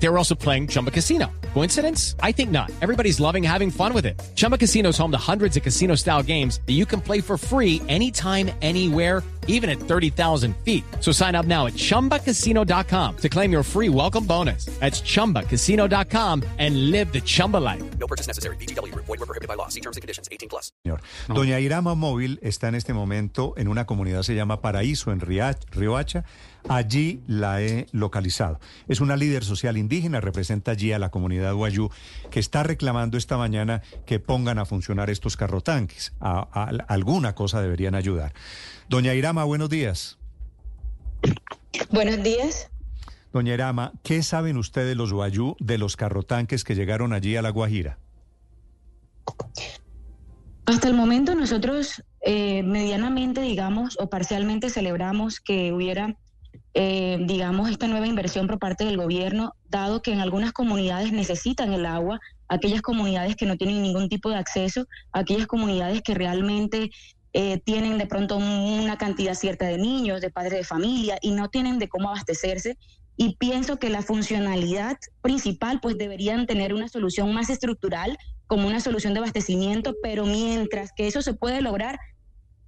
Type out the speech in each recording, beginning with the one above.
They were also playing Chumba Casino. Coincidence? I think not. Everybody's loving having fun with it. Chumba Casino is home to hundreds of casino style games that you can play for free anytime, anywhere, even at 30,000 feet. So sign up now at chumbacasino.com to claim your free welcome bonus. That's chumbacasino.com and live the Chumba life. No purchase necessary. BGW. Void were prohibited by law. See terms and conditions. 18 plus. Señor. Doña Irama Móvil está en este momento en una comunidad, se llama Paraíso, en Riach- Riohacha. Allí la he localizado. Es una líder social indígena, representa allí a la comunidad Guayú, que está reclamando esta mañana que pongan a funcionar estos carrotanques. A, a- alguna cosa deberían ayudar. Doña Irama, buenos días. Buenos días. Doña Irama, ¿qué saben ustedes los Guayú de los carrotanques que llegaron allí a La Guajira? Hasta el momento nosotros eh, medianamente, digamos, o parcialmente celebramos que hubiera, eh, digamos, esta nueva inversión por parte del gobierno, dado que en algunas comunidades necesitan el agua, aquellas comunidades que no tienen ningún tipo de acceso, aquellas comunidades que realmente eh, tienen de pronto una cantidad cierta de niños, de padres de familia y no tienen de cómo abastecerse. Y pienso que la funcionalidad principal, pues deberían tener una solución más estructural, como una solución de abastecimiento, pero mientras que eso se puede lograr,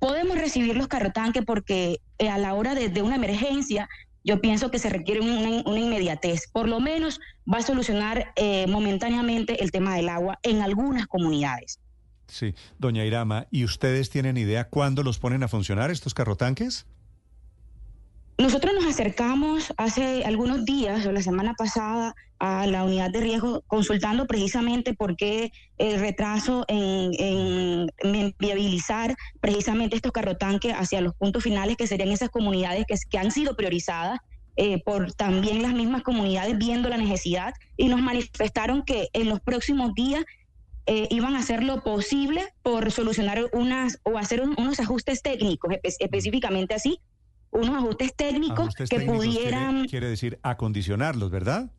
podemos recibir los carrotanques porque eh, a la hora de, una emergencia, yo pienso que se requiere una, una inmediatez. Por lo menos va a solucionar eh, momentáneamente el tema del agua en algunas comunidades. Sí, doña Irama, ¿y ustedes tienen idea cuándo los ponen a funcionar estos carrotanques? Nosotros nos acercamos hace algunos días o la semana pasada a la unidad de riesgo consultando precisamente por qué el retraso en, viabilizar precisamente estos carrotanques hacia los puntos finales que serían esas comunidades que, han sido priorizadas eh, por también las mismas comunidades viendo la necesidad y nos manifestaron que en los próximos días eh, iban a hacer lo posible por solucionar unas o hacer un- unos ajustes técnicos, espe- específicamente así, unos ajustes técnicos Ajustes que técnicos pudieran, Quiere, decir acondicionarlos, ¿verdad?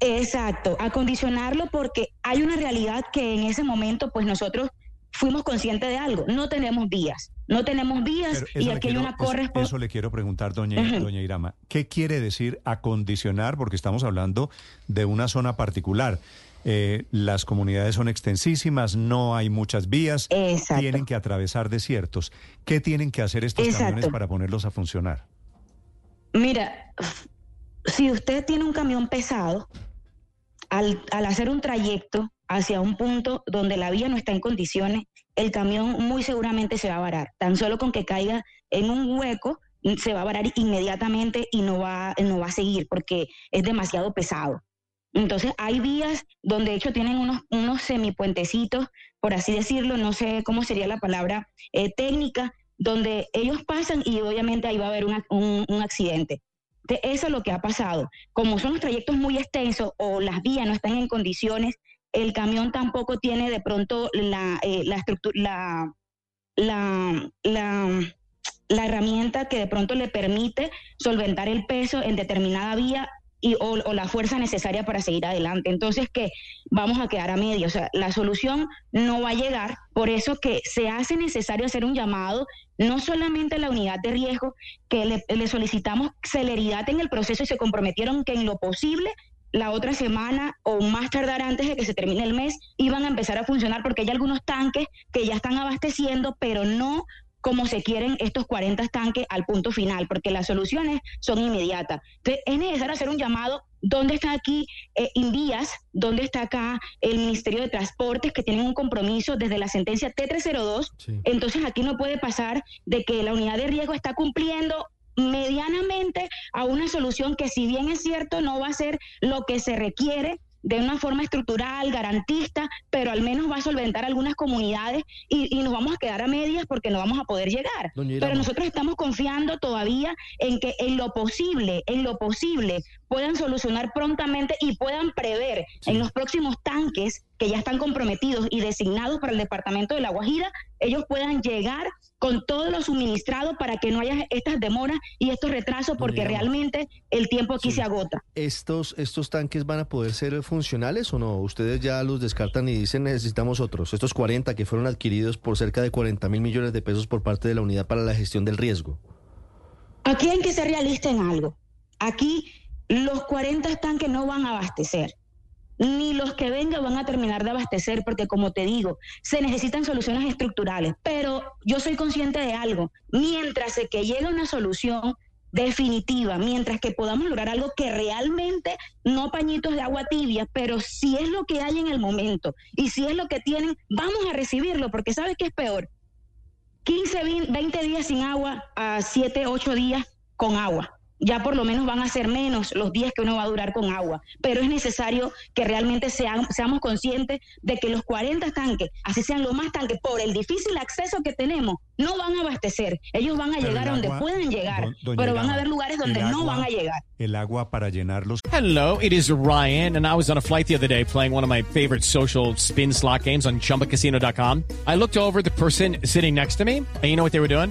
exacto, acondicionarlo porque hay una realidad que en ese momento pues nosotros fuimos conscientes de algo, no tenemos vías, no tenemos vías y aquí hay una eso- correspondencia. Eso le quiero preguntar, doña, doña Irama. ¿Qué quiere decir acondicionar? Porque estamos hablando de una zona particular. Eh, las comunidades son extensísimas, no hay muchas vías, Exacto. tienen que atravesar desiertos. ¿Qué tienen que hacer estos Exacto. camiones para ponerlos a funcionar? Mira, si usted tiene un camión pesado, al, al hacer un trayecto hacia un punto donde la vía no está en condiciones, el camión muy seguramente se va a varar. Tan solo con que caiga en un hueco, se va a varar inmediatamente y no va, no va a seguir porque es demasiado pesado. Entonces hay vías donde de hecho tienen unos, unos semipuentecitos, por así decirlo, no sé cómo sería la palabra eh, técnica, donde ellos pasan y obviamente ahí va a haber un, un accidente. De eso es lo que ha pasado. Como son los trayectos muy extensos o las vías no están en condiciones, el camión tampoco tiene de pronto la, eh, la estructura, la, la, la, la herramienta que de pronto le permite solventar el peso en determinada vía y, o, o la fuerza necesaria para seguir adelante. Entonces, que vamos a quedar a medio. O sea, la solución no va a llegar. Por eso que se hace necesario hacer un llamado, no solamente a la unidad de riesgo, que le, le solicitamos celeridad en el proceso y se comprometieron que en lo posible la otra semana o más tardar antes de que se termine el mes iban a empezar a funcionar porque hay algunos tanques que ya están abasteciendo, pero no como se quieren estos 40 tanques al punto final, porque las soluciones son inmediatas. Entonces, es necesario hacer un llamado. ¿Dónde está aquí eh, Invías? ¿Dónde está acá el Ministerio de Transportes que tienen un compromiso desde la sentencia T302? Entonces aquí no puede pasar de que la unidad de riesgo está cumpliendo medianamente a una solución que si bien es cierto no va a ser lo que se requiere de una forma estructural, garantista, pero al menos va a solventar algunas comunidades y, y nos vamos a quedar a medias porque no vamos a poder llegar. Pero nosotros estamos confiando todavía en que en lo posible, en lo posible, puedan solucionar prontamente y puedan prever en los próximos tanques que ya están comprometidos y designados para el departamento de La Guajira, ellos puedan llegar con todo lo suministrado para que no haya estas demoras y estos retrasos, porque realmente el tiempo aquí se agota. ¿Estos, ¿Estos tanques van a poder ser funcionales o no? Ustedes ya los descartan y dicen necesitamos otros. Estos 40 que fueron adquiridos por cerca de 40 mil millones de pesos por parte de la Unidad para la Gestión del Riesgo. Aquí hay que ser realista en algo. Aquí los 40 tanques no van a abastecer ni los que vengan van a terminar de abastecer, porque como te digo, se necesitan soluciones estructurales. Pero yo soy consciente de algo, mientras que llegue una solución definitiva, mientras que podamos lograr algo que realmente no pañitos de agua tibia, pero si es lo que hay en el momento y si es lo que tienen, vamos a recibirlo, porque ¿sabes qué es peor? 15, 20 días sin agua a 7, 8 días con agua ya por lo menos van a ser menos los días que uno va a durar con agua, pero es necesario que realmente seamos conscientes de que los 40 tanques, así sean los más tanques, por el difícil acceso que tenemos, no van a abastecer. Ellos van a llegar a donde pueden llegar, pero van a haber lugares donde no van a llegar. El agua para llenarlos. Hello, it is Ryan, and I was on a flight the other day playing one of my favorite social spin slot games on chumbacasino.com. I looked over the person sitting next to me, and you know what they were doing?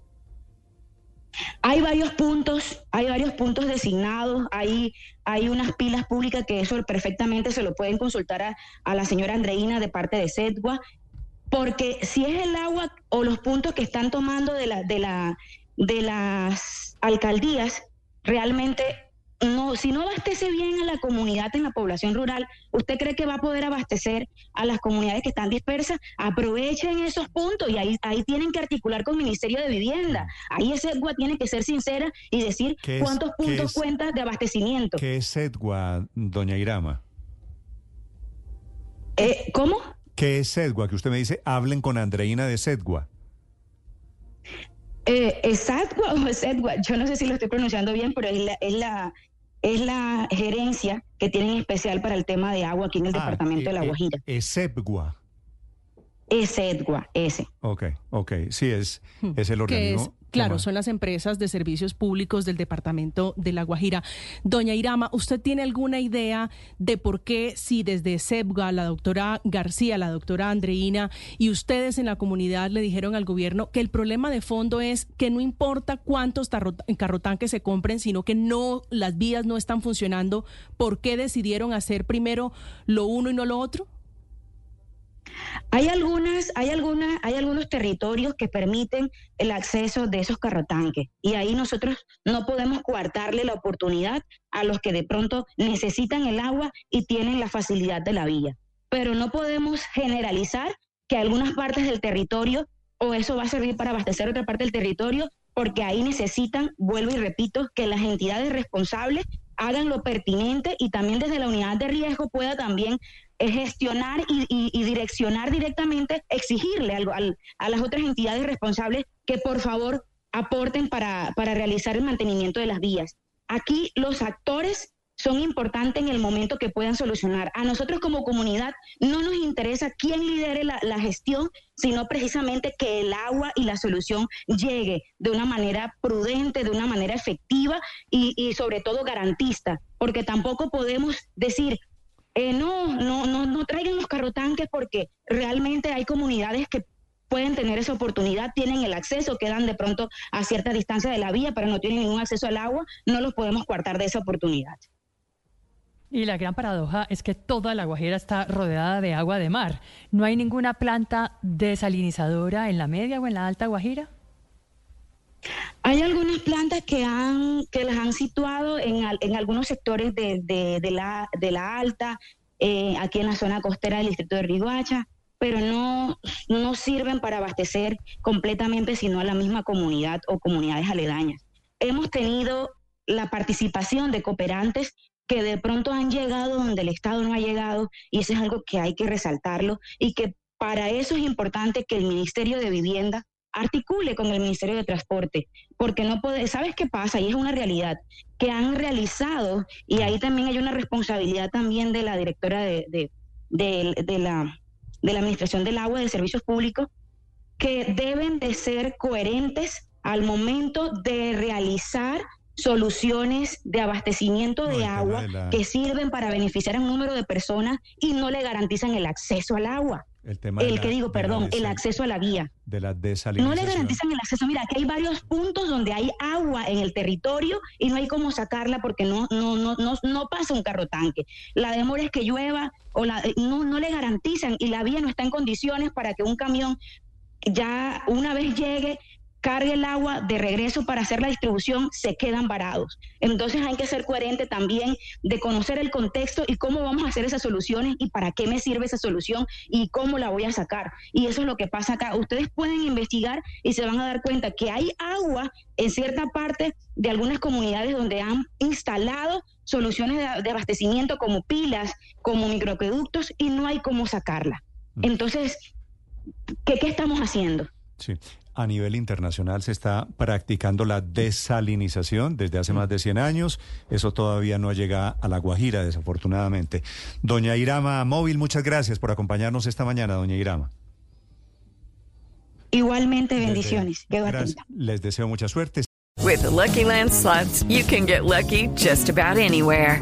Hay varios puntos, hay varios puntos designados, hay, hay unas pilas públicas que eso perfectamente se lo pueden consultar a, a la señora Andreina de parte de SEDGUA, porque si es el agua o los puntos que están tomando de, la, de, la, de las alcaldías, realmente no, si no abastece bien a la comunidad en la población rural, ¿usted cree que va a poder abastecer a las comunidades que están dispersas? Aprovechen esos puntos y ahí, ahí tienen que articular con el Ministerio de Vivienda. Ahí SEDGUA tiene que ser sincera y decir cuántos puntos cuenta de abastecimiento. ¿Qué es SEDGUA, doña Irama? Eh, ¿Cómo? ¿Qué es SEDGUA? Que usted me dice, hablen con Andreina de SEDGUA. Eh, ¿Es SEDGUA o SEDGUA? Yo no sé si lo estoy pronunciando bien, pero es la, es la, es la gerencia que tienen especial para el tema de agua aquí en el Ah, departamento de La eh, eh, Guajira. Es SEDGUA. Es EDGUA, ese. Ok, ok. Sí, es, es el organismo. Claro, son las empresas de servicios públicos del departamento de La Guajira. Doña Irama, ¿usted tiene alguna idea de por qué si desde SEBGA, la doctora García, la doctora Andreina y ustedes en la comunidad le dijeron al gobierno que el problema de fondo es que no importa cuántos carrotanques se compren, sino que no las vías no están funcionando, ¿por qué decidieron hacer primero lo uno y no lo otro? Hay algunas, hay algunas, hay algunos territorios que permiten el acceso de esos carrotanques y ahí nosotros no podemos coartarle la oportunidad a los que de pronto necesitan el agua y tienen la facilidad de la vía. Pero no podemos generalizar que algunas partes del territorio o eso va a servir para abastecer otra parte del territorio porque ahí necesitan, vuelvo y repito, que las entidades responsables hagan lo pertinente y también desde la unidad de riesgo pueda también gestionar y, y- y direccionar directamente, exigirle algo al- a las otras entidades responsables que por favor aporten para, para realizar el mantenimiento de las vías. Aquí los actores son importantes en el momento que puedan solucionar. A nosotros como comunidad no nos interesa quién lidere la, la gestión, sino precisamente que el agua y la solución llegue de una manera prudente, de una manera efectiva y, y sobre todo garantista, porque tampoco podemos decir, eh, no, no, no, no traigan los carrotanques porque realmente hay comunidades que pueden tener esa oportunidad, tienen el acceso, quedan de pronto a cierta distancia de la vía, pero no tienen ningún acceso al agua, no los podemos coartar de esa oportunidad. Y la gran paradoja es que toda la Guajira está rodeada de agua de mar. ¿No hay ninguna planta desalinizadora en la media o en la alta Guajira? Hay algunas plantas que han que las han situado en, en algunos sectores de, de- de la, de la alta, eh, aquí en la zona costera del distrito de Riguacha, pero no, no sirven para abastecer completamente, sino a la misma comunidad o comunidades aledañas. Hemos tenido la participación de cooperantes que de pronto han llegado donde el Estado no ha llegado, y eso es algo que hay que resaltarlo y que para eso es importante que el Ministerio de Vivienda articule con el Ministerio de Transporte, porque no puede, ¿sabes qué pasa? Y es una realidad, que han realizado, y ahí también hay una responsabilidad también de la directora de, de, de, la, de la Administración del Agua y de Servicios Públicos, que deben de ser coherentes al momento de realizar soluciones de abastecimiento de agua que sirven para beneficiar a un número de personas y no le garantizan el acceso al agua. El, tema el que digo, perdón, el acceso a la vía. De la desalinización. No le garantizan el acceso. Mira, aquí hay varios puntos donde hay agua en el territorio y no hay cómo sacarla porque no, no, no, no, no pasa un carro tanque. La demora es que llueva o la, no, no le garantizan y la vía no está en condiciones para que un camión ya una vez llegue cargue el agua de regreso para hacer la distribución, se quedan varados. Entonces hay que ser coherente también de conocer el contexto y cómo vamos a hacer esas soluciones y para qué me sirve esa solución y cómo la voy a sacar. Y eso es lo que pasa acá. Ustedes pueden investigar y se van a dar cuenta que hay agua en cierta parte de algunas comunidades donde han instalado soluciones de, abastecimiento como pilas, como microaqueductos y no hay cómo sacarla. Mm. Entonces, ¿qué, qué estamos haciendo? Sí a nivel internacional se está practicando la desalinización desde hace más de 100 años. Eso todavía no llega a La Guajira, desafortunadamente. Doña Irama Móvil, muchas gracias por acompañarnos esta mañana, doña Irama. Igualmente, bendiciones. Les deseo mucha suerte. With Lucky Land slots, you can get lucky just about anywhere.